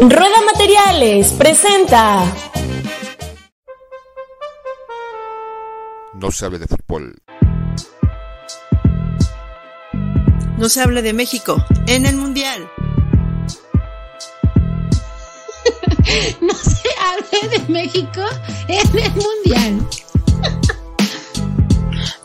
Rueda Materiales presenta. No se hable de fútbol. No se hable de México en el Mundial. no se hable de México en el Mundial.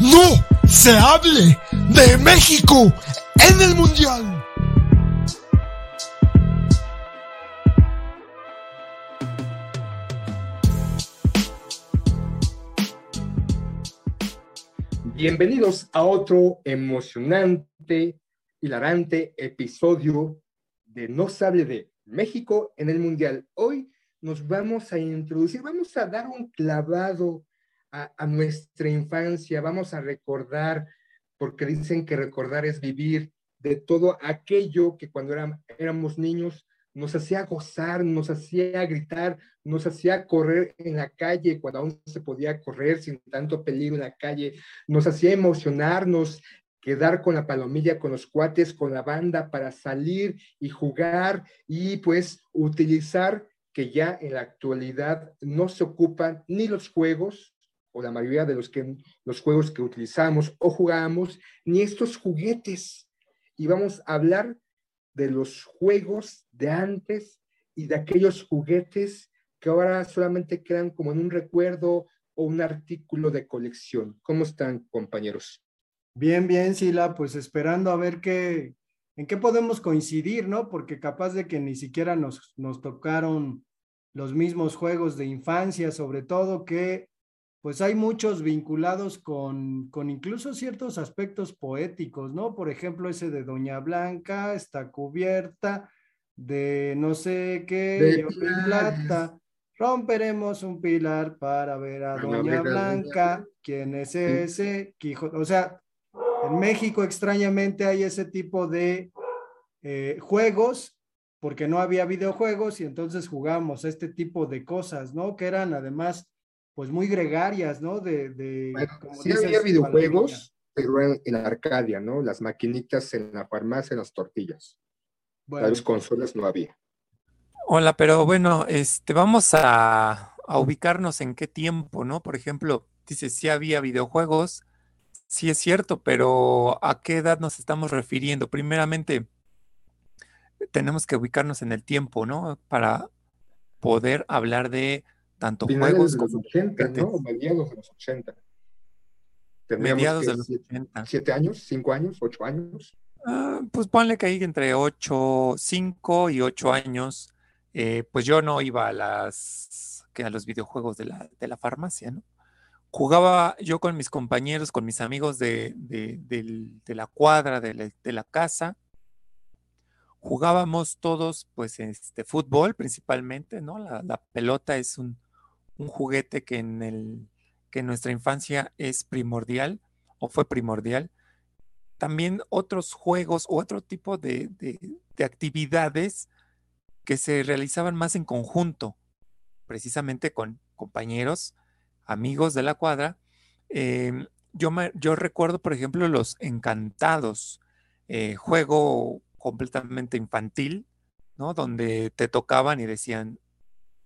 ¡No se hable de México en el Mundial! Bienvenidos a otro emocionante, hilarante episodio de No se hable de México en el Mundial. Hoy nos vamos a introducir, vamos a dar un clavado a, nuestra infancia, vamos a recordar, porque dicen que recordar es vivir de todo aquello que cuando éramos niños nos hacía gozar, nos hacía gritar, nos hacía correr en la calle cuando aún se podía correr sin tanto peligro en la calle, nos hacía emocionarnos, quedar con la palomilla, con los cuates, con la banda para salir y jugar y pues utilizar que ya en la actualidad no se ocupan ni los juegos o la mayoría de los, que, los juegos que utilizamos o jugamos, ni estos juguetes. Y vamos a hablar de los juegos de antes y de aquellos juguetes que ahora solamente quedan como en un recuerdo o un artículo de colección. ¿Cómo están, compañeros? Bien, bien, Sila, pues esperando a ver qué, en qué podemos coincidir, ¿no? Porque capaz de que ni siquiera nos, nos tocaron los mismos juegos de infancia, sobre todo que pues hay muchos vinculados con, con incluso ciertos aspectos poéticos, ¿no? Por ejemplo, ese de Doña Blanca está cubierta de no sé qué, De plata. Romperemos un pilar para ver a Doña Doña Blanca. ¿Quién es ese? Quijote. O sea, en México extrañamente hay ese tipo de eh, juegos porque no había videojuegos y entonces jugábamos este tipo de cosas, ¿no? Que eran además pues muy gregarias, ¿no? De, de Bueno, como sí dices, había videojuegos, pero en, en Arcadia, ¿no? Las maquinitas en la farmacia, en las tortillas. Bueno, Las consolas no había. Hola, pero bueno, este, vamos a, a ubicarnos en qué tiempo, ¿no? Por ejemplo, dice, sí había videojuegos, sí es cierto, pero ¿a qué edad nos estamos refiriendo? Primeramente, tenemos que ubicarnos en el tiempo, ¿no? Para poder hablar de tanto Finales juegos de los como 80, ¿no? Mediados de los 80. Tendríamos mediados de los siete, 80. siete años, cinco años, ocho años. Ah, pues ponle que ahí entre 8, 5 y 8 años, eh, pues yo no iba a las que a los videojuegos de la, de la farmacia, ¿no? Jugaba yo con mis compañeros, con mis amigos de, de- la cuadra, de la, de la casa. Jugábamos todos, pues, este fútbol principalmente, ¿no? La, la pelota es un, un juguete que en el, que nuestra infancia es primordial o fue primordial también otros juegos o otro tipo de, de- de actividades que se realizaban más en conjunto, precisamente con compañeros, amigos de la cuadra. Em, yo, me- yo recuerdo, por ejemplo, los encantados, eh, juego completamente infantil, ¿no? Donde te tocaban y decían,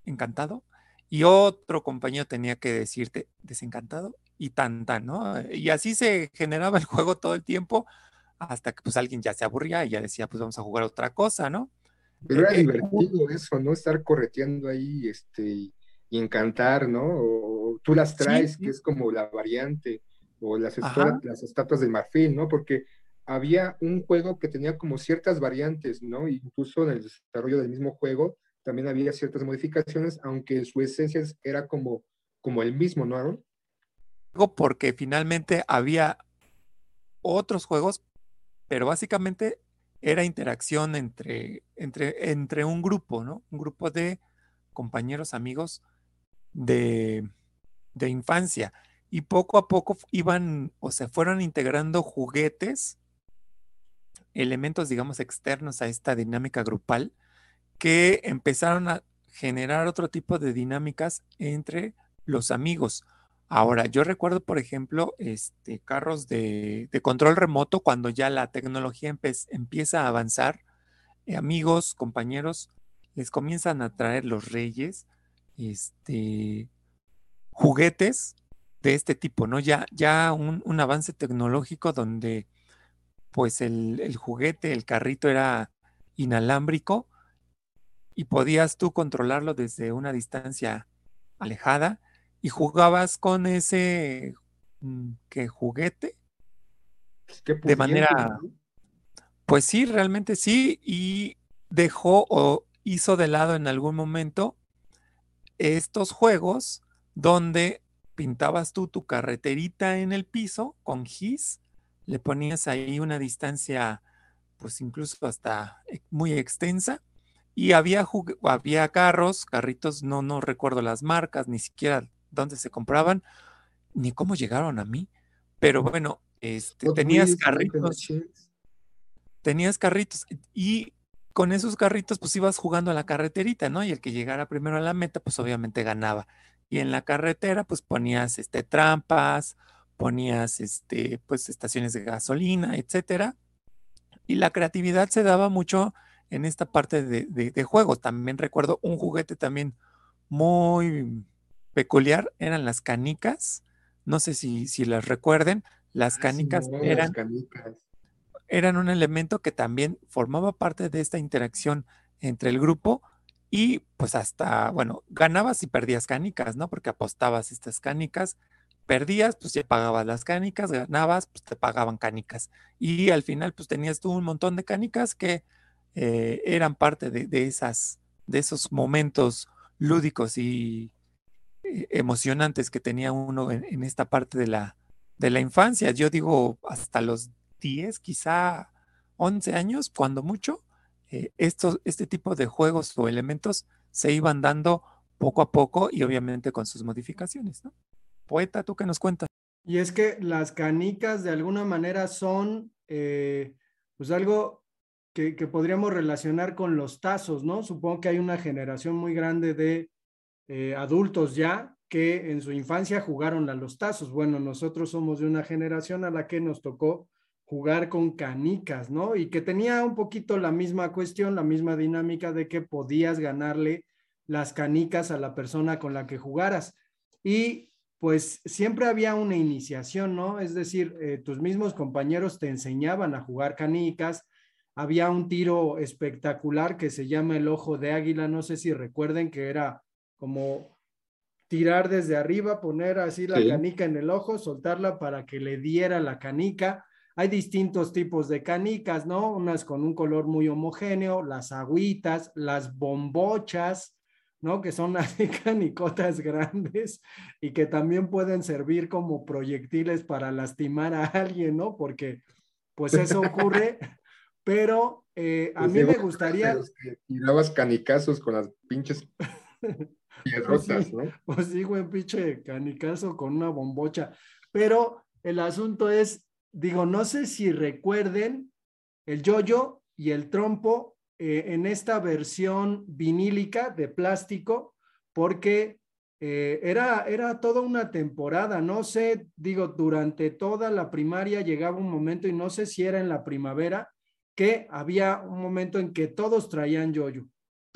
encantado, y otro compañero tenía que decirte, desencantado, y tan, tan, ¿no? Y así se generaba el juego todo el tiempo hasta que pues alguien ya se aburría y ya decía, pues vamos a jugar otra cosa, ¿no? Pero era Eh, eh, divertido eso, ¿no? Estar correteando ahí, este, y encantar, ¿no? O tú las traes, sí. que es como la variante, o las, las estatuas del marfil, ¿no? Porque había un juego que tenía como ciertas variantes, ¿no? Incluso en el desarrollo del mismo juego también había ciertas modificaciones, aunque su esencia era como, como el mismo, ¿no, Aaron? porque finalmente había otros juegos, pero básicamente era interacción entre, entre, entre un grupo, ¿no? Un grupo de compañeros, amigos de, de infancia. Y poco a poco iban o se fueron integrando juguetes, elementos, digamos, externos a esta dinámica grupal, que empezaron a generar otro tipo de dinámicas entre los amigos. Ahora, yo recuerdo, por ejemplo, este, carros de, control remoto cuando ya la tecnología empieza a avanzar. Eh, amigos, compañeros, les comienzan a traer los reyes este, juguetes de este tipo, ¿no? Ya, ya un, avance tecnológico donde pues el, juguete, el carrito era inalámbrico y podías tú controlarlo desde una distancia alejada y jugabas con ese mm, que juguete de manera pues sí realmente sí y dejó o hizo de lado en algún momento estos juegos donde pintabas tú tu carreterita en el piso con gis le ponías ahí una distancia pues incluso hasta e, muy extensa y había, había carros, carritos, no, no recuerdo las marcas, ni siquiera dónde se compraban, ni cómo llegaron a mí. Pero bueno, este, tenías carritos. Tenías carritos y con esos carritos pues ibas jugando a la carreterita, ¿no? Y el que llegara primero a la meta pues obviamente ganaba. Y en la carretera pues ponías este, trampas, ponías este, pues estaciones de gasolina, etcétera. Y la creatividad se daba mucho en esta parte de, de juegos. También recuerdo un juguete también muy peculiar eran las canicas. No sé si, si las recuerden. Las ah, canicas eran, eran un elemento que también formaba parte de esta interacción entre el grupo y pues hasta, bueno, ganabas y perdías canicas, ¿no? Porque apostabas estas canicas, perdías, pues ya pagabas las canicas, ganabas, pues te pagaban canicas. Y al final, pues tenías tú un montón de canicas que eh, eran parte de, de, esas, de esos momentos lúdicos y, eh, emocionantes que tenía uno en, esta parte de la, de la infancia. Yo digo hasta los 10, quizá 11 años, cuando mucho, eh, este tipo de juegos o elementos se iban dando poco a poco y obviamente con sus modificaciones. ¿no? Poeta, ¿tú qué nos cuentas? Y es que las canicas de alguna manera son pues algo que, podríamos relacionar con los tazos, ¿no? Supongo que hay una generación muy grande de eh, adultos ya que en su infancia jugaron a los tazos. Bueno, nosotros somos de una generación a la que nos tocó jugar con canicas, ¿no? Y que tenía un poquito la misma cuestión, la misma dinámica de que podías ganarle las canicas a la persona con la que jugaras. Y pues siempre había una iniciación, ¿no? Es decir, eh, tus mismos compañeros te enseñaban a jugar canicas. Había un tiro espectacular que se llama el ojo de águila, no sé si recuerden que era como tirar desde arriba, poner así la canica en el ojo, soltarla para que le diera la canica. Hay distintos tipos de canicas, ¿no? Unas con un color muy homogéneo, las agüitas, las bombochas, ¿no? Que son así canicotas grandes y que también pueden servir como proyectiles para lastimar a alguien, ¿no? Porque pues eso ocurre, pero eh, a pues mí me gustaría... Tirabas canicazos con las pinches Pues, pues sí, güey, pinche canicazo con una bombocha. Pero el asunto es, digo, no sé si recuerden el yoyo y el trompo eh, en esta versión vinílica de plástico, porque eh, era, era toda una temporada, no sé, digo, durante toda la primaria llegaba un momento, y no sé si era en la primavera, que había un momento en que todos traían yoyo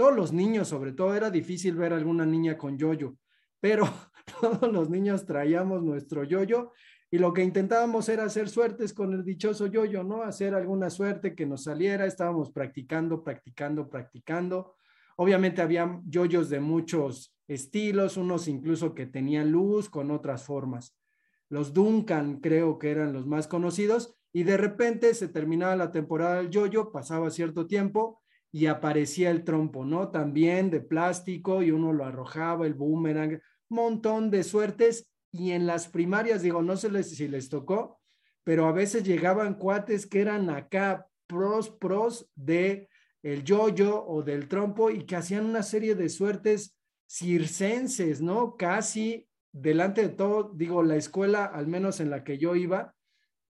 todos los niños, sobre todo, era difícil ver alguna niña con yoyo, pero todos los niños traíamos nuestro yoyo y lo que intentábamos era hacer suertes con el dichoso yoyo, ¿no? Hacer alguna suerte que nos saliera, estábamos practicando, practicando, practicando. Obviamente había yoyos de muchos estilos, unos incluso que tenían luz con otras formas. Los Duncan creo que eran los más conocidos y de repente se terminaba la temporada del yoyo, pasaba cierto tiempo y aparecía el trompo, ¿no? También de plástico y uno lo arrojaba, el boomerang, montón de suertes y en las primarias, digo, no sé si les tocó, pero a veces llegaban cuates que eran acá pros, pros de el yoyo o del trompo y que hacían una serie de suertes circenses, ¿no? Casi delante de todo, digo, la escuela, al menos en la que yo iba,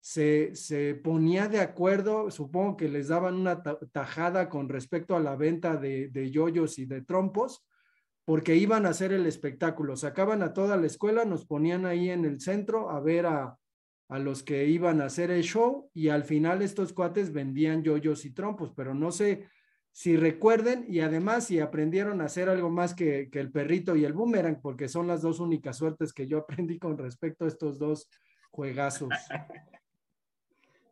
se, se ponía de acuerdo, supongo que les daban una tajada con respecto a la venta de, de yoyos y de trompos, porque iban a hacer el espectáculo. Sacaban a toda la escuela, nos ponían ahí en el centro a ver a, a los que iban a hacer el show y al final estos cuates vendían yoyos y trompos, pero no sé si recuerden y además si aprendieron a hacer algo más que, que, el perrito y el boomerang, porque son las dos únicas suertes que yo aprendí con respecto a estos dos juegazos.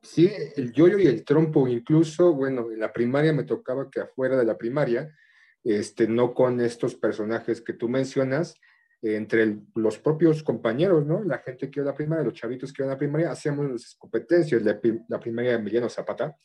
Sí, el yoyo y el trompo, incluso, bueno, en la primaria me tocaba que afuera de la primaria, este, no con estos personajes que tú mencionas, entre los propios compañeros, ¿no? La gente que iba a la primaria, los chavitos que iban a la primaria, hacíamos las competencias, la, la primaria de Emiliano Zapata,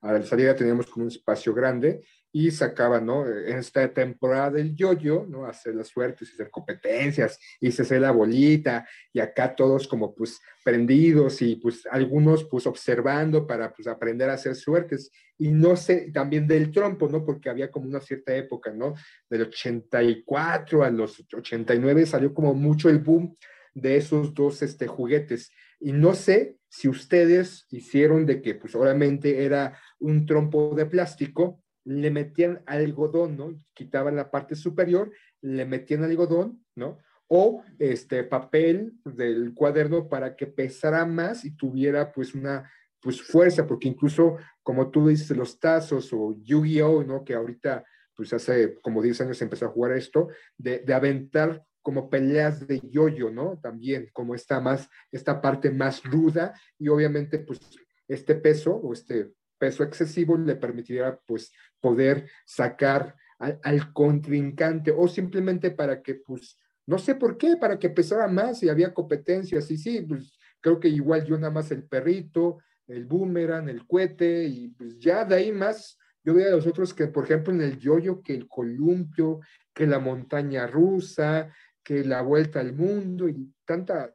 a la salida teníamos como un espacio grande y sacaba, ¿no? En esta temporada del yoyo, ¿no? Hacer las suertes, hacer competencias, y se hace la bolita, y acá todos como pues prendidos y pues algunos pues observando para pues aprender a hacer suertes. Y no sé, también del trompo, ¿no? Porque había como una cierta época, ¿no? Del 84 a los 89 salió como mucho el boom de esos dos este, juguetes. Y no sé si ustedes hicieron de que, pues obviamente era un trompo de plástico, le metían algodón, ¿no? Quitaban la parte superior, le metían algodón, ¿no? O este papel del cuaderno para que pesara más y tuviera pues una pues fuerza, porque incluso como tú dices, los tazos o Yu-Gi-Oh, ¿no? Que ahorita pues hace como 10 años empezó a jugar esto, de, de aventar como peleas de yoyo, ¿no? También como esta más, esta parte más ruda y obviamente pues este peso o este peso excesivo le permitiría pues poder sacar al, contrincante o simplemente para que pues no sé por qué, para que pesara más y había competencias y sí, pues creo que igual yo nada más el perrito, el boomerang, el cohete y pues ya de ahí más yo veía a los otros que por ejemplo en el yoyo que el columpio, que la montaña rusa, que la vuelta al mundo y tanta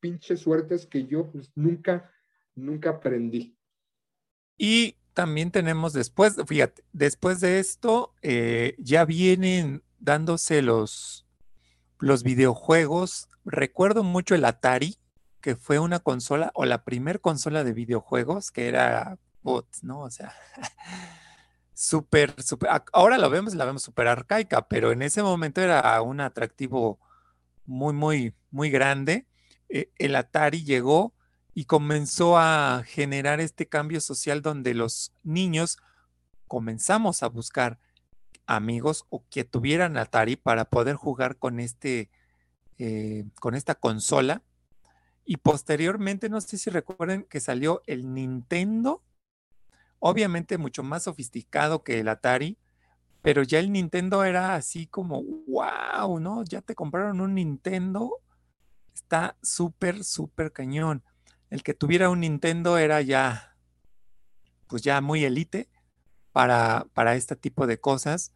pinche suertes que yo pues nunca, nunca aprendí. Y también tenemos después, fíjate, después de esto eh, ya vienen dándose los, los videojuegos. Recuerdo mucho el Atari, que fue una consola o la primer consola de videojuegos que era bots, ¿no? O sea, súper, súper, ahora lo vemos, la vemos súper arcaica, pero en ese momento era un atractivo muy, muy, muy grande. Eh, el Atari llegó y comenzó a generar este cambio social donde los niños comenzamos a buscar amigos o que tuvieran Atari para poder jugar con este eh, con esta consola y posteriormente no sé si recuerden que salió el Nintendo obviamente mucho más sofisticado que el Atari pero ya el Nintendo era así como, wow, ¿no? Ya te compraron un Nintendo, está súper, súper cañón. El que tuviera un Nintendo era ya, pues ya muy elite para, para este tipo de cosas.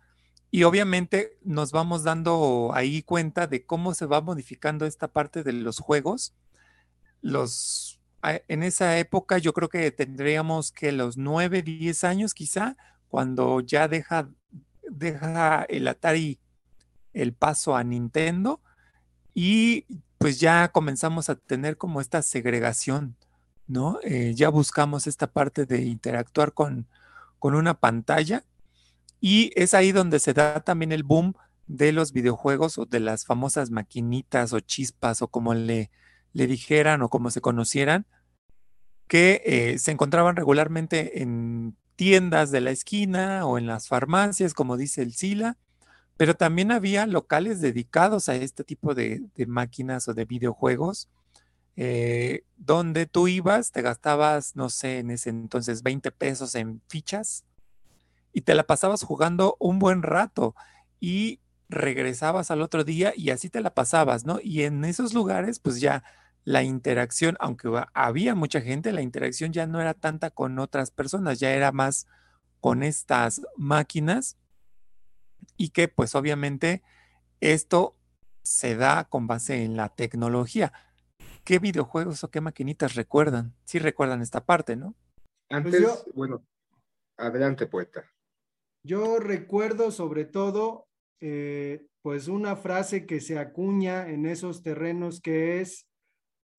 Y obviamente nos vamos dando ahí cuenta de cómo se va modificando esta parte de los juegos. Los, en esa época yo creo que tendríamos que los 9, 10 años quizá, cuando ya deja deja el Atari el paso a Nintendo y pues ya comenzamos a tener como esta segregación, ¿no? Eh, ya buscamos esta parte de interactuar con, con una pantalla y es ahí donde se da también el boom de los videojuegos o de las famosas maquinitas o chispas o como le, le dijeran o como se conocieran, que eh, se encontraban regularmente en tiendas de la esquina o en las farmacias, como dice el SILA, pero también había locales dedicados a este tipo de, máquinas o de videojuegos, eh, donde tú ibas, te gastabas, no sé, en ese entonces 20 pesos en fichas y te la pasabas jugando un buen rato y regresabas al otro día y así te la pasabas, ¿no? Y en esos lugares, pues ya la interacción, aunque había mucha gente, la interacción ya no era tanta con otras personas, ya era más con estas máquinas y que pues obviamente esto se da con base en la tecnología. ¿Qué videojuegos o qué maquinitas recuerdan? Sí recuerdan esta parte, ¿no? Antes, pues bueno, adelante poeta. Yo recuerdo sobre todo eh, pues una frase que se acuña en esos terrenos que es,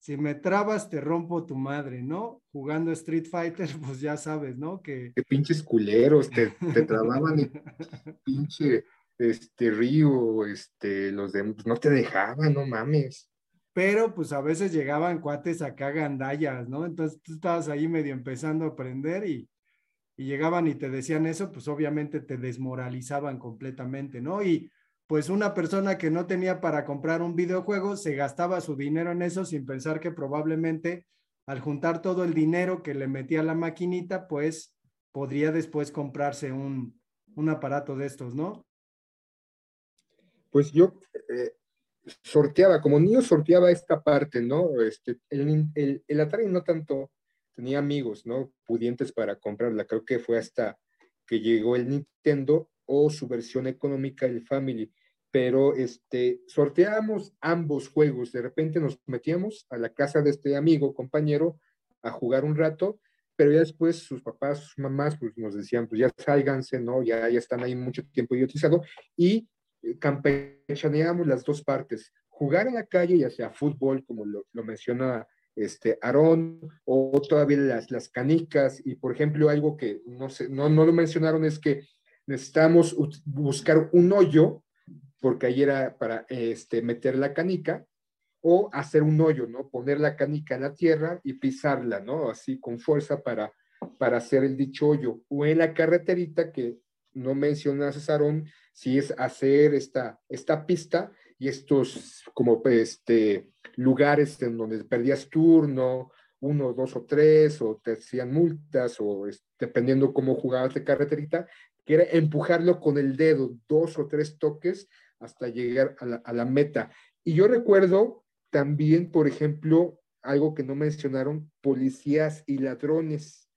si me trabas te rompo tu madre, ¿no? Jugando Street Fighter, pues ya sabes, ¿no? Que... Qué pinches culeros, te, te trababan y pinche este río, este, los de, pues no te dejaban, no mames. Pero pues a veces llegaban cuates acá gandallas, ¿no? Entonces tú estabas ahí medio empezando a aprender y, y llegaban y te decían eso, pues obviamente te desmoralizaban completamente, ¿no? Y pues una persona que no tenía para comprar un videojuego se gastaba su dinero en eso sin pensar que probablemente al juntar todo el dinero que le metía la maquinita, pues podría después comprarse un, un aparato de estos, ¿no? Pues yo eh, sorteaba, como niño sorteaba esta parte, ¿no? Este, el, el, el, Atari no tanto tenía amigos, ¿no? Pudientes para comprarla. Creo que fue hasta que llegó el Nintendo o su versión económica, el Family. Pero este, sorteábamos ambos juegos. De repente nos metíamos a la casa de este amigo, compañero, a jugar un rato, pero ya después sus papás, sus mamás, pues nos decían, pues ya sálganse, ¿no? Ya, ya están ahí mucho tiempo idiotizado. Y campechaneamos las dos partes. Jugar en la calle, ya sea fútbol, como lo, lo menciona este Aarón, o todavía las, las canicas, y por ejemplo, algo que no, sé, no, no lo mencionaron es que necesitamos buscar un hoyo, porque ahí era para este, meter la canica, o hacer un hoyo, ¿no? Poner la canica en la tierra y pisarla, ¿no? Así con fuerza para, para hacer el dicho hoyo. O en la carreterita que no mencionas, Aarón, si es hacer esta, esta pista y estos como este, lugares en donde perdías turno, uno, dos o tres, o te hacían multas, o dependiendo cómo jugabas de carreterita, que era empujarlo con el dedo, dos o tres toques hasta llegar a la, meta. Y yo recuerdo también, por ejemplo, algo que no mencionaron, policías y ladrones.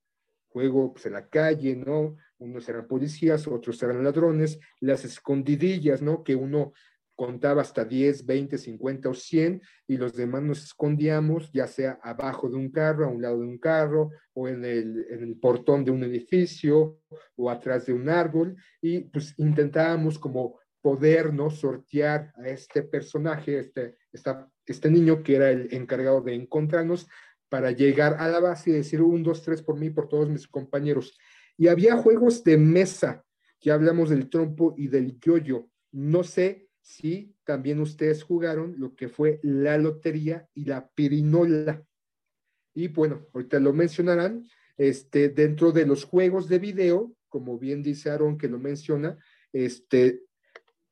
Juego pues, en la calle, ¿no? unos eran policías, otros eran ladrones, las escondidillas, ¿no? Que uno contaba hasta 10, 20, 50 o 100 y los demás nos escondíamos, ya sea abajo de un carro, a un lado de un carro, o en el, en el portón de un edificio, o atrás de un árbol, y pues intentábamos como podernos sortear a este personaje, este, esta, este niño que era el encargado de encontrarnos para llegar a la base y decir un, dos, tres por mí, por todos mis compañeros. Y había juegos de mesa, ya hablamos del trompo y del yoyo. No sé si también ustedes jugaron lo que fue la lotería y la pirinola. Y bueno, ahorita lo mencionarán, este, dentro de los juegos de video, como bien dice Aaron que lo menciona, este,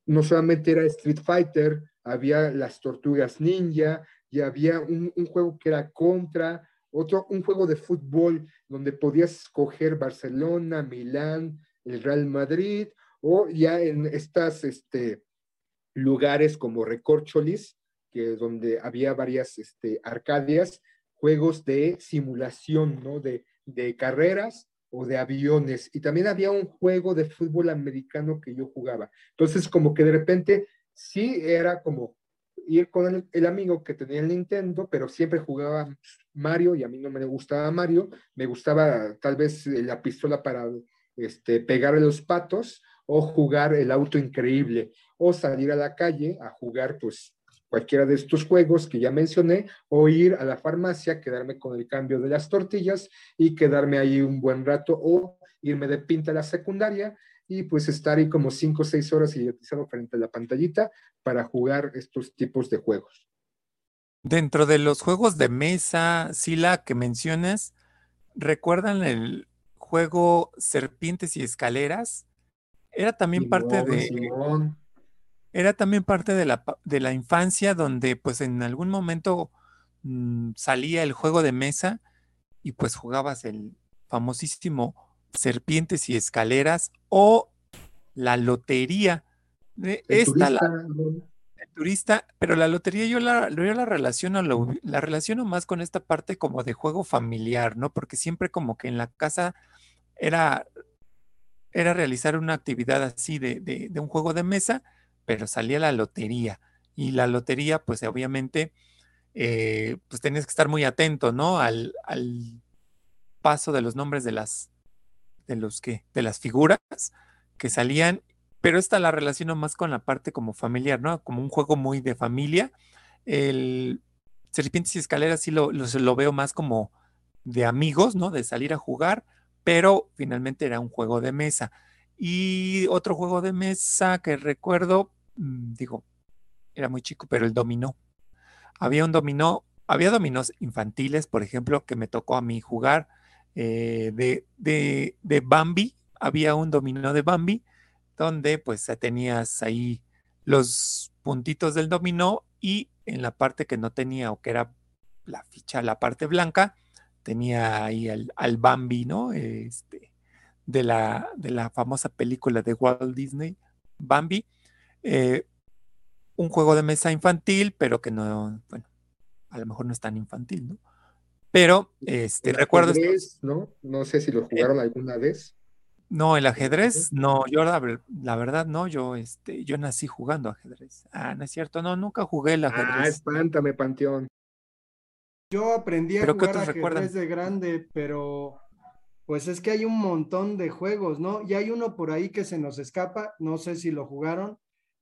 no solamente era Street Fighter, había las tortugas ninja y había un, juego que era contra, otro, un juego de fútbol donde podías escoger Barcelona, Milán, el Real Madrid, o ya en estas este, lugares como Recorcholis, que donde había varias este, arcadias, juegos de simulación, ¿no? De, de carreras o de aviones. Y también había un juego de fútbol americano que yo jugaba. Entonces, como que de repente sí era como ir con el, amigo que tenía el Nintendo, pero siempre jugaba Mario y a mí no me gustaba Mario, me gustaba tal vez la pistola para este, pegar los patos o jugar el auto increíble o salir a la calle a jugar pues cualquiera de estos juegos que ya mencioné o ir a la farmacia, quedarme con el cambio de las tortillas y quedarme ahí un buen rato o irme de pinta a la secundaria y pues estar ahí como cinco o seis horas idiotizado frente a la pantallita para jugar estos tipos de juegos. Dentro de los juegos de mesa, Sila, que mencionas, ¿recuerdan el juego Serpientes y Escaleras? Era también Simón, parte de. Simón. Era también parte de la, de la infancia, donde pues en algún momento mmm, salía el juego de mesa y pues jugabas el famosísimo Serpientes y Escaleras o la lotería. El Esta, turista, la, el turista, pero la lotería yo la, yo la relaciono, la relaciono más con esta parte como de juego familiar, ¿no? Porque siempre como que en la casa era, era realizar una actividad así de, de, de un juego de mesa, pero salía la lotería. Y la lotería, pues obviamente, eh, pues tenías que estar muy atento, ¿no? Al, al paso de los nombres de las, de los que, de las figuras que salían pero esta la relaciono más con la parte como familiar, ¿no? Como un juego muy de familia. El Serpientes y Escaleras sí lo, lo, veo más como de amigos, ¿no? De salir a jugar, pero finalmente era un juego de mesa. Y otro juego de mesa que recuerdo, mm, digo, era muy chico, pero el dominó. Había un dominó, había dominós infantiles, por ejemplo, que me tocó a mí jugar eh, de, de, de Bambi. Había un dominó de Bambi donde pues tenías ahí los puntitos del dominó y en la parte que no tenía o que era la ficha, la parte blanca, tenía ahí al, al Bambi, ¿no? Este, de, la, de la famosa película de Walt Disney, Bambi. Eh, un juego de mesa infantil, pero que no, bueno, a lo mejor no es tan infantil, ¿no? Pero, este, recuerdo... ¿no? No sé si lo jugaron alguna vez. No, el ajedrez, no, yo la, verdad no, yo este, yo nací jugando ajedrez. Ah, no es cierto, no, nunca jugué el ah, ajedrez. Ah, espántame, Panteón. Yo aprendí a jugar ajedrez de grande, pero pues es que hay un montón de juegos, ¿no? Y hay uno por ahí que se nos escapa, no sé si lo jugaron,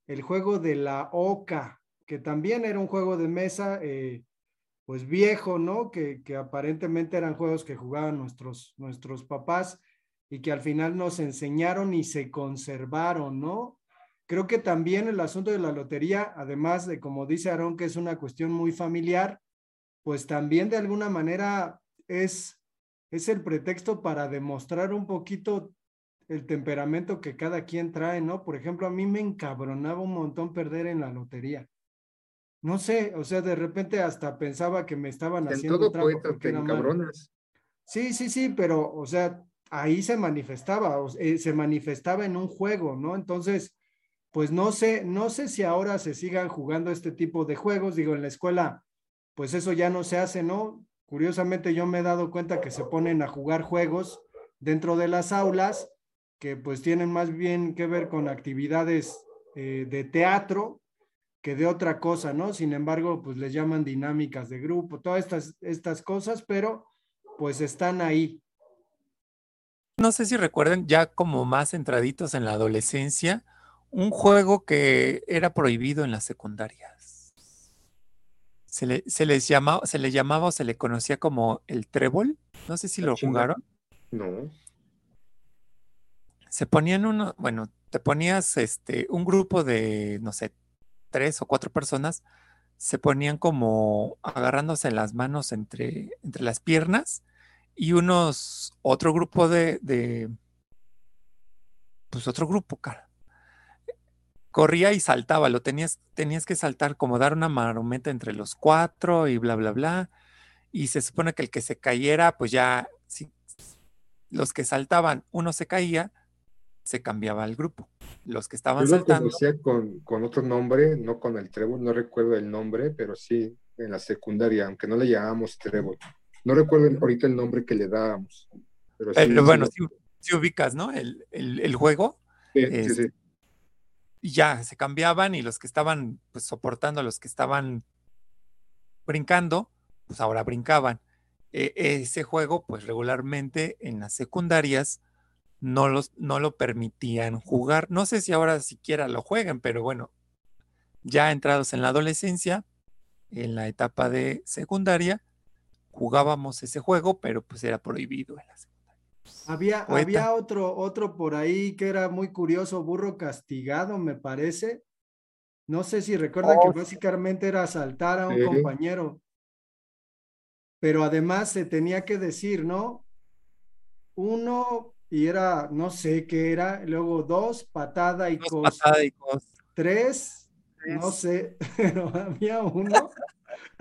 el juego de la Oca, que también era un juego de mesa, eh, pues viejo, ¿no? Que, que aparentemente eran juegos que jugaban nuestros, nuestros papás y que al final nos enseñaron y se conservaron, ¿no? Creo que también el asunto de la lotería, además de, como dice Aarón, que es una cuestión muy familiar, pues también de alguna manera es, es el pretexto para demostrar un poquito el temperamento que cada quien trae, ¿no? Por ejemplo, a mí me encabronaba un montón perder en la lotería. No sé, o sea, de repente hasta pensaba que me estaban haciendo trampa porque Sí, sí, sí, pero, o sea, ahí se manifestaba, eh, se manifestaba en un juego, ¿no? Entonces, pues no sé, no sé si ahora se sigan jugando este tipo de juegos, digo, en la escuela, pues eso ya no se hace, ¿no? Curiosamente yo me he dado cuenta que se ponen a jugar juegos dentro de las aulas que pues tienen más bien que ver con actividades eh, de teatro que de otra cosa, ¿no? Sin embargo, pues les llaman dinámicas de grupo, todas estas, estas cosas, pero pues están ahí. No sé si recuerdan, ya como más entraditos en la adolescencia, un juego que era prohibido en las secundarias. Se le, se les llamaba, se le llamaba o se le conocía como el trébol. No sé si lo jugaron. No. Se ponían uno, bueno, te ponías este, un grupo de, no sé, tres o cuatro personas, se ponían como agarrándose las manos entre, entre las piernas y unos, otro grupo de, pues otro grupo, cara. Corría y saltaba, lo tenías, tenías que saltar, como dar una marometa entre los cuatro y bla, bla, bla. Y se supone que el que se cayera, pues ya, si los que saltaban, uno se caía, se cambiaba el grupo. Los que estaban Yo saltando. Con, con otro nombre, no con el trébol, no recuerdo el nombre, pero sí en la secundaria, aunque no le llamamos trébol. No recuerdo ahorita el nombre que le dábamos. Pero, bueno, si, ubicas, ¿no? El, juego. Sí, sí, sí. Ya, se cambiaban y los que estaban pues, soportando los que estaban brincando, pues ahora brincaban. E, ese juego, pues regularmente en las secundarias no, los, no lo permitían jugar. No sé si ahora siquiera lo jueguen, pero bueno, ya entrados en la adolescencia, en la etapa de secundaria, jugábamos ese juego, pero pues era prohibido en la Había, había otro, otro por ahí que era muy curioso, burro castigado, me parece. No sé si recuerdan que oh, básicamente era asaltar a un compañero. Pero además se tenía que decir, ¿no? Uno, y era, no sé qué era, luego dos, patada y cos. Tres, no sé, pero había uno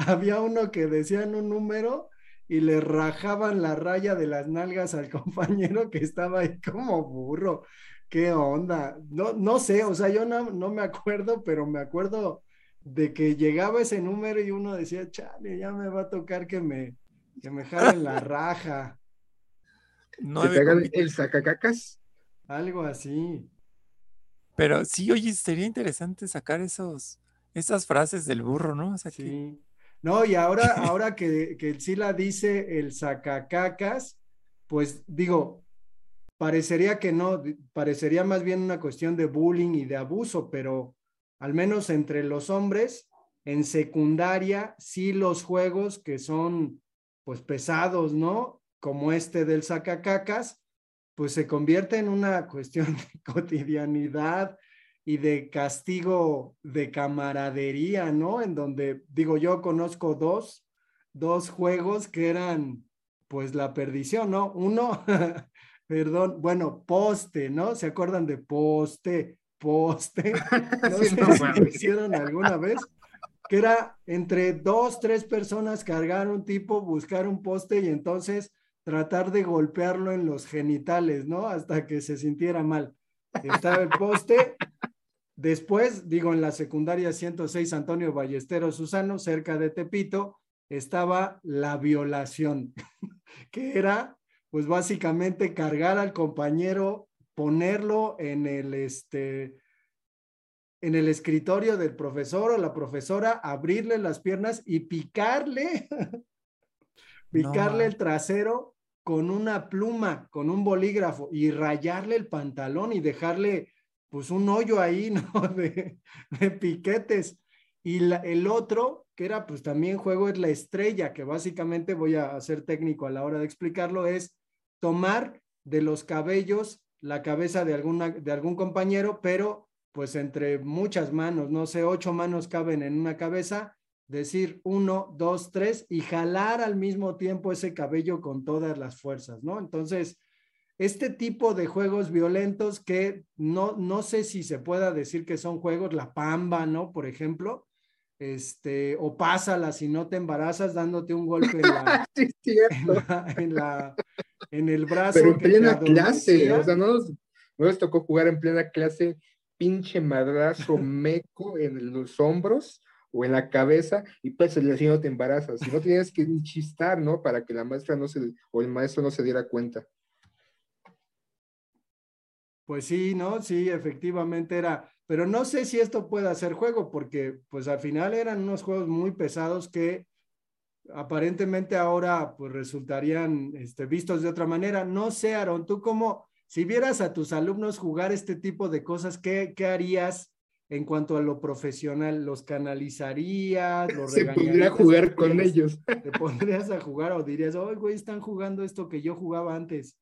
había uno que decían un número y le rajaban la raya de las nalgas al compañero que estaba ahí como burro. ¿Qué onda? No, no sé, o sea, yo no, no me acuerdo, pero me acuerdo de que llegaba ese número y uno decía, chale, ya me va a tocar que me, que me jalen la raja. No ¿Que te hagan el sacacacas? Algo así. Pero sí, oye, sería interesante sacar esos, esas frases del burro, ¿no? O sea, sí. No, y ahora, ahora que, que sí la dice el sacacacas, pues digo, parecería que no, parecería más bien una cuestión de bullying y de abuso, pero al menos entre los hombres, en secundaria, sí los juegos que son pues pesados, ¿no? Como este del sacacacas, pues se convierte en una cuestión de cotidianidad y de castigo de camaradería, ¿no? En donde, digo, yo conozco dos, dos juegos que eran pues la perdición, ¿no? Uno, perdón, bueno, poste, ¿no? ¿Se acuerdan de poste? Poste. No sé si lo hicieron alguna vez que era entre dos, tres personas cargar un tipo, buscar un poste y entonces tratar de golpearlo en los genitales, ¿no? Hasta que se sintiera mal. Estaba el poste. Después, digo, en la secundaria 106 Antonio Ballesteros Susano, cerca de Tepito, estaba la violación, que era, pues básicamente cargar al compañero, ponerlo en el, este, en el escritorio del profesor o la profesora, abrirle las piernas y picarle, picarle el trasero con una pluma, con un bolígrafo y rayarle el pantalón y dejarle pues un hoyo ahí, ¿no? De, piquetes. Y el otro, que era pues también juego, es la estrella, que básicamente voy a ser técnico a la hora de explicarlo, es tomar de los cabellos la cabeza de, alguna, de algún compañero, pero pues entre muchas manos, no sé, ocho manos caben en una cabeza, decir uno, dos, tres y jalar al mismo tiempo ese cabello con todas las fuerzas, ¿no? Entonces, este tipo de juegos violentos que no, no sé si se pueda decir que son juegos, la pamba, ¿no? Por ejemplo, este, o pásala si no te embarazas dándote un golpe en la, en, la, en, el brazo. Pero en plena clase, o sea, no nos, no nos tocó jugar en plena clase pinche madrazo meco en los hombros o en la cabeza y pues el vecino te embarazas. Si no tienes que chistar, ¿no? Para que la maestra no se, o el maestro no se diera cuenta. Pues sí, ¿no? Sí, efectivamente era, pero no sé si esto pueda ser juego, porque pues al final eran unos juegos muy pesados que aparentemente ahora pues resultarían este, vistos de otra manera. No sé, Aaron, ¿tú cómo, si vieras a tus alumnos jugar este tipo de cosas, ¿qué, qué harías en cuanto a lo profesional? ¿Los canalizarías? Los Se podría jugar con ellos. ¿Te pondrías a jugar o dirías, oye, güey, están jugando esto que yo jugaba antes?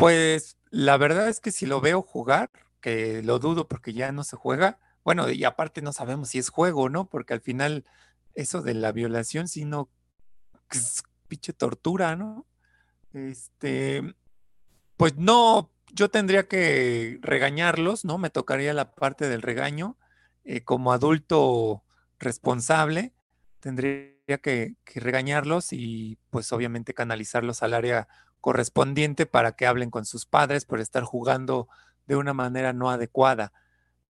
Pues la verdad es que si lo veo jugar, que lo dudo porque ya no se juega, bueno, y aparte no sabemos si es juego, ¿no? Porque al final eso de la violación, si no, es pinche tortura, ¿no? Este, pues no, yo tendría que regañarlos, ¿no? Me tocaría la parte del regaño. Eh, como adulto responsable, tendría que, regañarlos y pues obviamente canalizarlos al área correspondiente para que hablen con sus padres por estar jugando de una manera no adecuada.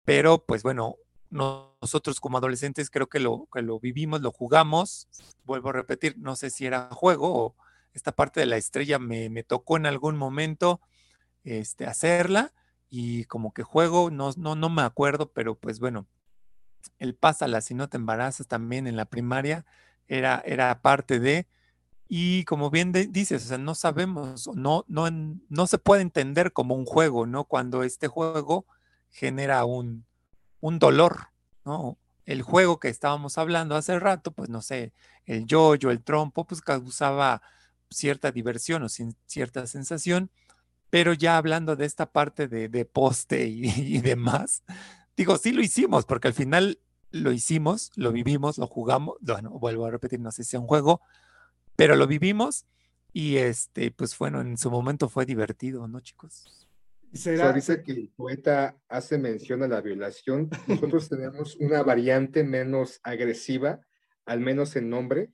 Pero pues bueno, nosotros como adolescentes creo que lo, que lo vivimos, lo jugamos. Vuelvo a repetir, no sé si era juego o esta parte de la estrella me, tocó en algún momento este, hacerla y como que juego, no, no, no me acuerdo, pero pues bueno, el pásala si no te embarazas también en la primaria era, era parte de, y como bien dices, o sea, no sabemos, no, no, no se puede entender como un juego, ¿no? Cuando este juego genera un, un dolor, ¿no? El juego que estábamos hablando hace rato, pues no sé, el yoyo, el trompo, pues causaba cierta diversión o cierta sensación, pero ya hablando de esta parte de, poste y, demás, digo, sí lo hicimos, porque al final lo hicimos, lo vivimos, lo jugamos, bueno, vuelvo a repetir, no sé si es un juego, pero lo vivimos y este, pues bueno, en su momento fue divertido, ¿no, chicos? ¿Será? dice que el poeta hace mención a la violación. Nosotros tenemos una variante menos agresiva, al menos en nombre,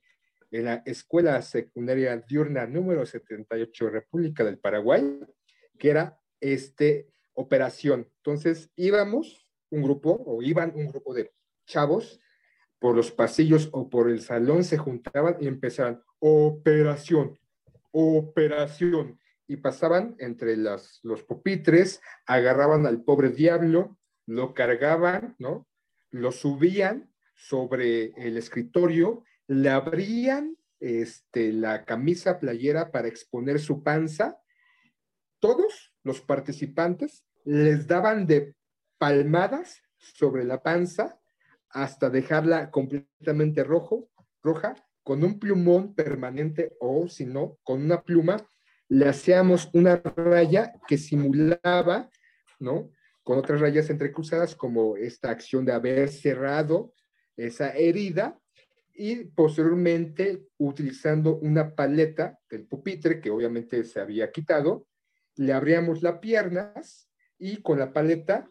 en la Escuela Secundaria Diurna número 78, República del Paraguay, que era este operación. Entonces íbamos un grupo o iban un grupo de chavos por los pasillos o por el salón, se juntaban y empezaban operación, operación. Y pasaban entre las, los pupitres, agarraban al pobre diablo, lo cargaban, ¿no? Lo subían sobre el escritorio le abrían este, la camisa playera para exponer su panza todos los participantes les daban de palmadas sobre la panza hasta dejarla completamente rojo, roja, con un plumón permanente o si no, con una pluma, le hacíamos una raya que simulaba, ¿no? Con otras rayas entrecruzadas como esta acción de haber cerrado esa herida y posteriormente utilizando una paleta del pupitre que obviamente se había quitado, le abríamos las piernas y con la paleta,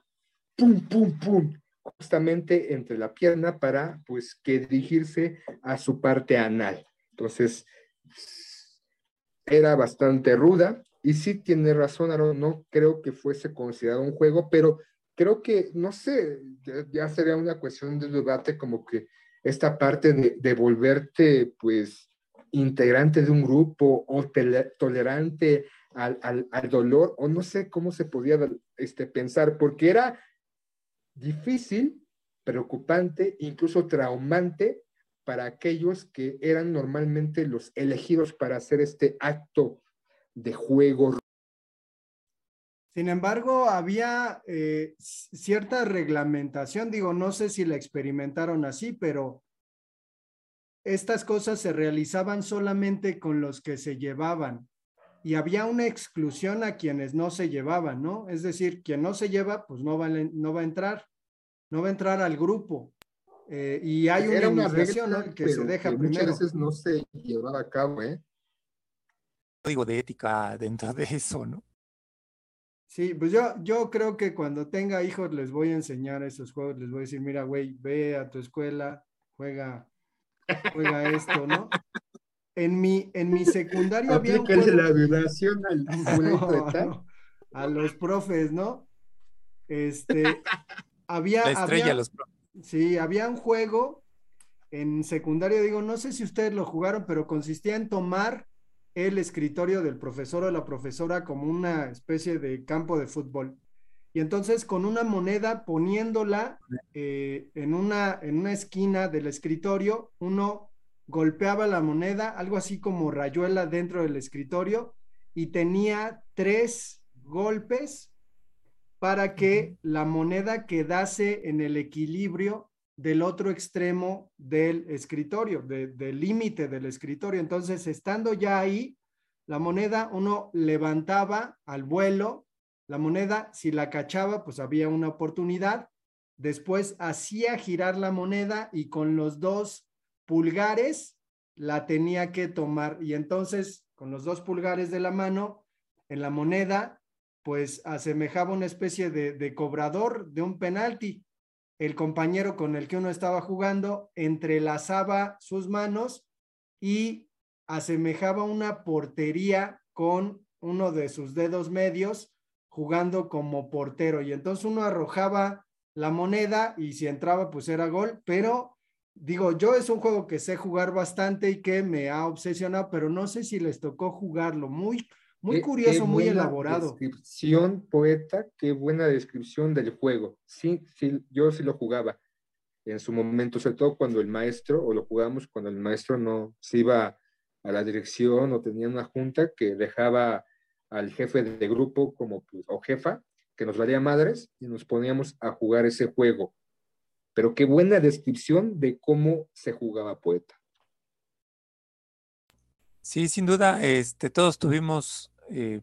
pum, pum, pum, justamente entre la pierna para pues que dirigirse a su parte anal. Entonces, era bastante ruda y sí tiene razón, Aaron, no creo que fuese considerado un juego, pero creo que, no sé, ya sería una cuestión de debate como que esta parte de, volverte, pues, integrante de un grupo o tolerante al, dolor, o no sé cómo se podía este, pensar, porque era difícil, preocupante, incluso traumante para aquellos que eran normalmente los elegidos para hacer este acto de juego. Sin embargo, había eh, cierta reglamentación, digo, no sé si la experimentaron así, pero estas cosas se realizaban solamente con los que se llevaban y había una exclusión a quienes no se llevaban, ¿no? Es decir, quien no se lleva, pues no va, no va a entrar, no va a entrar al grupo. Eh, y hay una, una que se deja primero. Muchas veces no se llevaba a cabo, ¿eh? Digo, de ética dentro de eso, ¿no? Sí, pues yo, yo creo que cuando tenga hijos les voy a enseñar esos juegos, les voy a decir, mira, güey, ve a tu escuela, juega, juega esto, ¿no? En mi, en mi secundaria había un juego... la violación al a los profes, ¿no? Este, había... La estrella los profes. Sí, había un juego en secundaria, digo, no sé si ustedes lo jugaron, pero consistía en tomar el escritorio del profesor o la profesora como una especie de campo de fútbol. Y entonces con una moneda poniéndola eh, en, una, en una esquina del escritorio, uno golpeaba la moneda, algo así como rayuela dentro del escritorio, y tenía tres golpes para que la moneda quedase en el equilibrio del otro extremo del escritorio, del límite del escritorio. Entonces, estando ya ahí, la moneda uno levantaba al vuelo, la moneda, si la cachaba, pues había una oportunidad. Después hacía girar la moneda y con los dos pulgares la tenía que tomar. Y entonces, con los dos pulgares de la mano, en la moneda, pues asemejaba una especie de, de cobrador de un penalti el compañero con el que uno estaba jugando entrelazaba sus manos y asemejaba una portería con uno de sus dedos medios jugando como portero. Y entonces uno arrojaba la moneda y si entraba pues era gol, pero digo, yo es un juego que sé jugar bastante y que me ha obsesionado, pero no sé si les tocó jugarlo. Muy, muy curioso, muy elaborado. Descripción, poeta, qué buena descripción del juego. Sí, sí, yo sí lo jugaba en su momento, sobre todo cuando el maestro, o lo jugamos cuando el maestro no se iba a la dirección o tenía una junta que dejaba al jefe de grupo como pues, o jefa, que nos valía madres, y nos poníamos a jugar ese juego. Pero qué buena descripción de cómo se jugaba poeta. Sí, sin duda, este, todos tuvimos eh,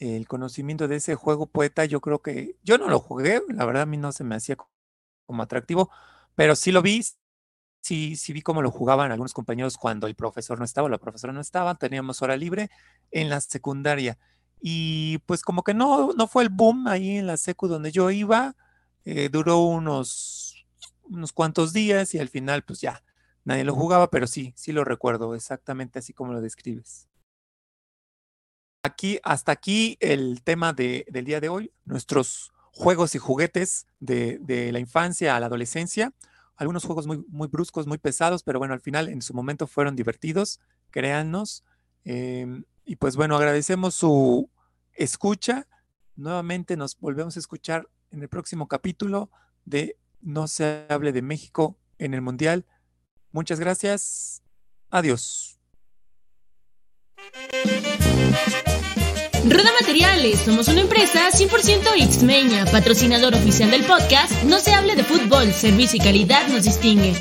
el conocimiento de ese juego poeta. Yo creo que yo no lo jugué, la verdad a mí no se me hacía como atractivo, pero sí lo vi, sí, sí vi cómo lo jugaban algunos compañeros cuando el profesor no estaba, la profesora no estaba, teníamos hora libre en la secundaria. Y pues como que no, no fue el boom ahí en la secu donde yo iba, eh, duró unos, unos cuantos días y al final pues ya, Nadie lo jugaba, pero sí, sí lo recuerdo, exactamente así como lo describes. Aquí, hasta aquí el tema de, del día de hoy, nuestros juegos y juguetes de, de, la infancia a la adolescencia. Algunos juegos muy, muy bruscos, muy pesados, pero bueno, al final en su momento fueron divertidos, créannos. Em, y pues bueno, agradecemos su escucha. Nuevamente nos volvemos a escuchar en el próximo capítulo de No se hable de México en el Mundial Muchas gracias. Adiós. Rueda Materiales, somos una empresa 100% Ixmeña, patrocinador oficial del podcast No se hable de fútbol, servicio y calidad nos distingue.